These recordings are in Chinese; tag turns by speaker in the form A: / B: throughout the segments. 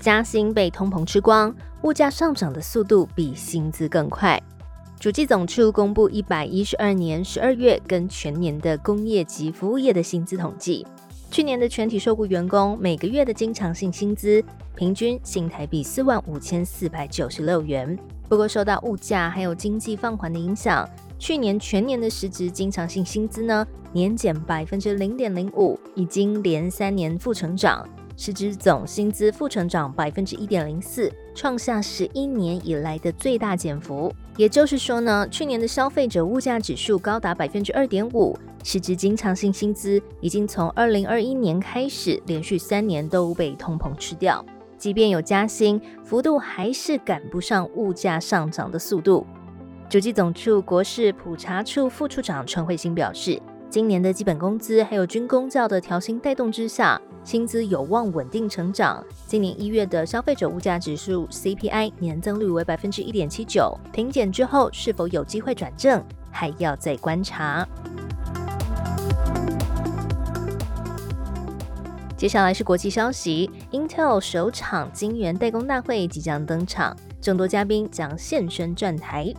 A: 加薪被通膨吃光，物价上涨的速度比薪资更快。主计总处公布一百一十二年十二月跟全年的工业及服务业的薪资统计，去年的全体受雇员工每个月的经常性薪资平均新台币四万五千四百九十六元。不过，受到物价还有经济放缓的影响，去年全年的实质经常性薪资呢年减百分之零点零五，已经连三年负成长。实质总薪资负成长百分之一点零四，创下十一年以来的最大减幅。也就是说呢，去年的消费者物价指数高达百分之二点五，实质经常性薪资已经从二零二一年开始连续三年都被通膨吃掉。即便有加薪，幅度还是赶不上物价上涨的速度。主计总处国事普查处副处长陈慧欣表示，今年的基本工资还有军工教的调薪带动之下。薪资有望稳定成长。今年一月的消费者物价指数 CPI 年增率为百分之一点七九，停减之后是否有机会转正，还要再观察。接下来是国际消息，Intel 首场晶圆代工大会即将登场，众多嘉宾将现身站台。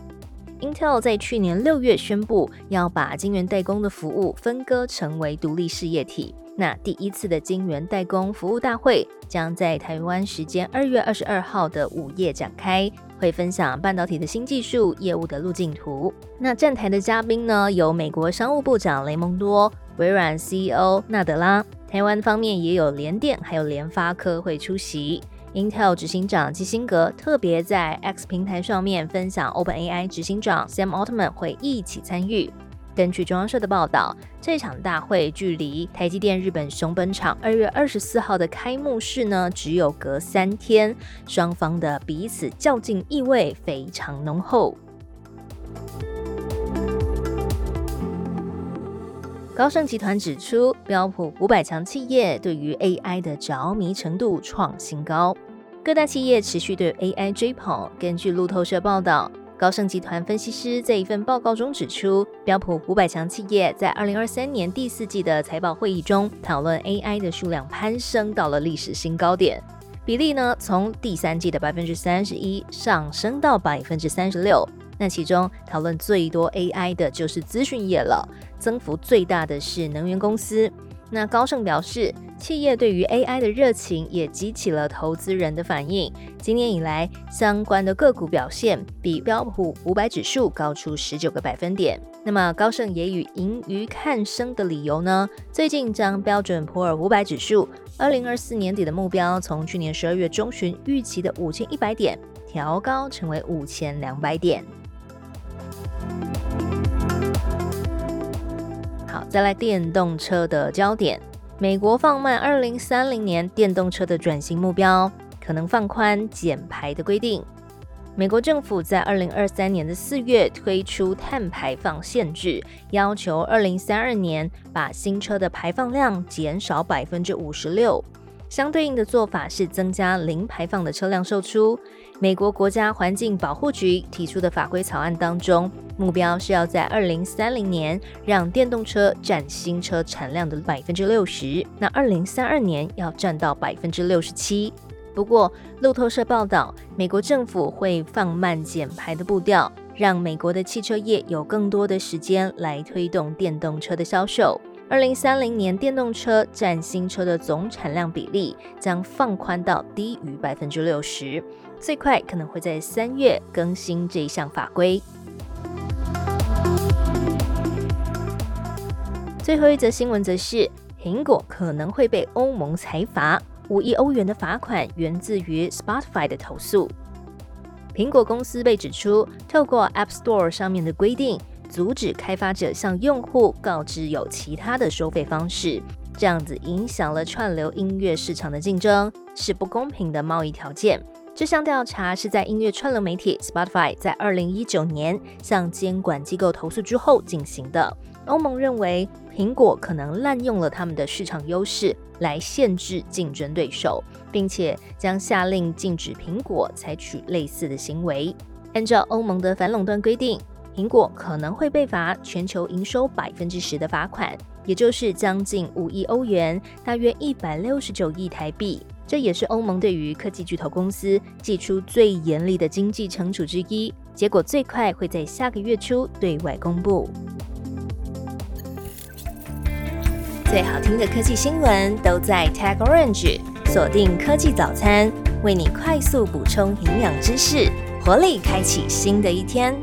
A: Intel 在去年六月宣布要把晶圆代工的服务分割成为独立事业体。那第一次的晶圆代工服务大会将在台湾时间二月二十二号的午夜展开，会分享半导体的新技术、业务的路径图。那站台的嘉宾呢，有美国商务部长雷蒙多、微软 CEO 纳德拉，台湾方面也有联电还有联发科会出席。Intel 执行长基辛格特别在 X 平台上面分享，OpenAI 执行长 Sam Altman 会一起参与。根据中央社的报道，这场大会距离台积电日本熊本厂二月二十四号的开幕式呢，只有隔三天，双方的彼此较劲意味非常浓厚。高盛集团指出，标普五百强企业对于 AI 的着迷程度创新高，各大企业持续对 AI 追捧。根据路透社报道。高盛集团分析师在一份报告中指出，标普五百强企业在二零二三年第四季的财报会议中讨论 AI 的数量攀升到了历史新高点，比例呢从第三季的百分之三十一上升到百分之三十六。那其中讨论最多 AI 的就是资讯业了，增幅最大的是能源公司。那高盛表示，企业对于 AI 的热情也激起了投资人的反应。今年以来，相关的个股表现比标普五百指数高出十九个百分点。那么，高盛也与盈余看升的理由呢？最近将标准普尔五百指数二零二四年底的目标，从去年十二月中旬预期的五千一百点调高成为五千两百点。再来电动车的焦点。美国放慢二零三零年电动车的转型目标，可能放宽减排的规定。美国政府在二零二三年的四月推出碳排放限制，要求二零三二年把新车的排放量减少百分之五十六。相对应的做法是增加零排放的车辆售出。美国国家环境保护局提出的法规草案当中，目标是要在二零三零年让电动车占新车产量的百分之六十，那二零三二年要占到百分之六十七。不过，路透社报道，美国政府会放慢减排的步调，让美国的汽车业有更多的时间来推动电动车的销售。二零三零年，电动车占新车的总产量比例将放宽到低于百分之六十，最快可能会在三月更新这一项法规。最后一则新闻则是，苹果可能会被欧盟裁罚五亿欧元的罚款，源自于 Spotify 的投诉。苹果公司被指出透过 App Store 上面的规定。阻止开发者向用户告知有其他的收费方式，这样子影响了串流音乐市场的竞争，是不公平的贸易条件。这项调查是在音乐串流媒体 Spotify 在二零一九年向监管机构投诉之后进行的。欧盟认为苹果可能滥用了他们的市场优势来限制竞争对手，并且将下令禁止苹果采取类似的行为。按照欧盟的反垄断规定，苹果可能会被罚全球营收百分之十的罚款，也就是将近五亿欧元，大约一百六十九亿台币。这也是欧盟对于科技巨头公司寄出最严厉的经济惩处之一，结果最快会在下个月初对外公布。最好听的科技新闻都在 Tag Orange，锁定科技早餐，为你快速补充营养知识，活力开启新的一天。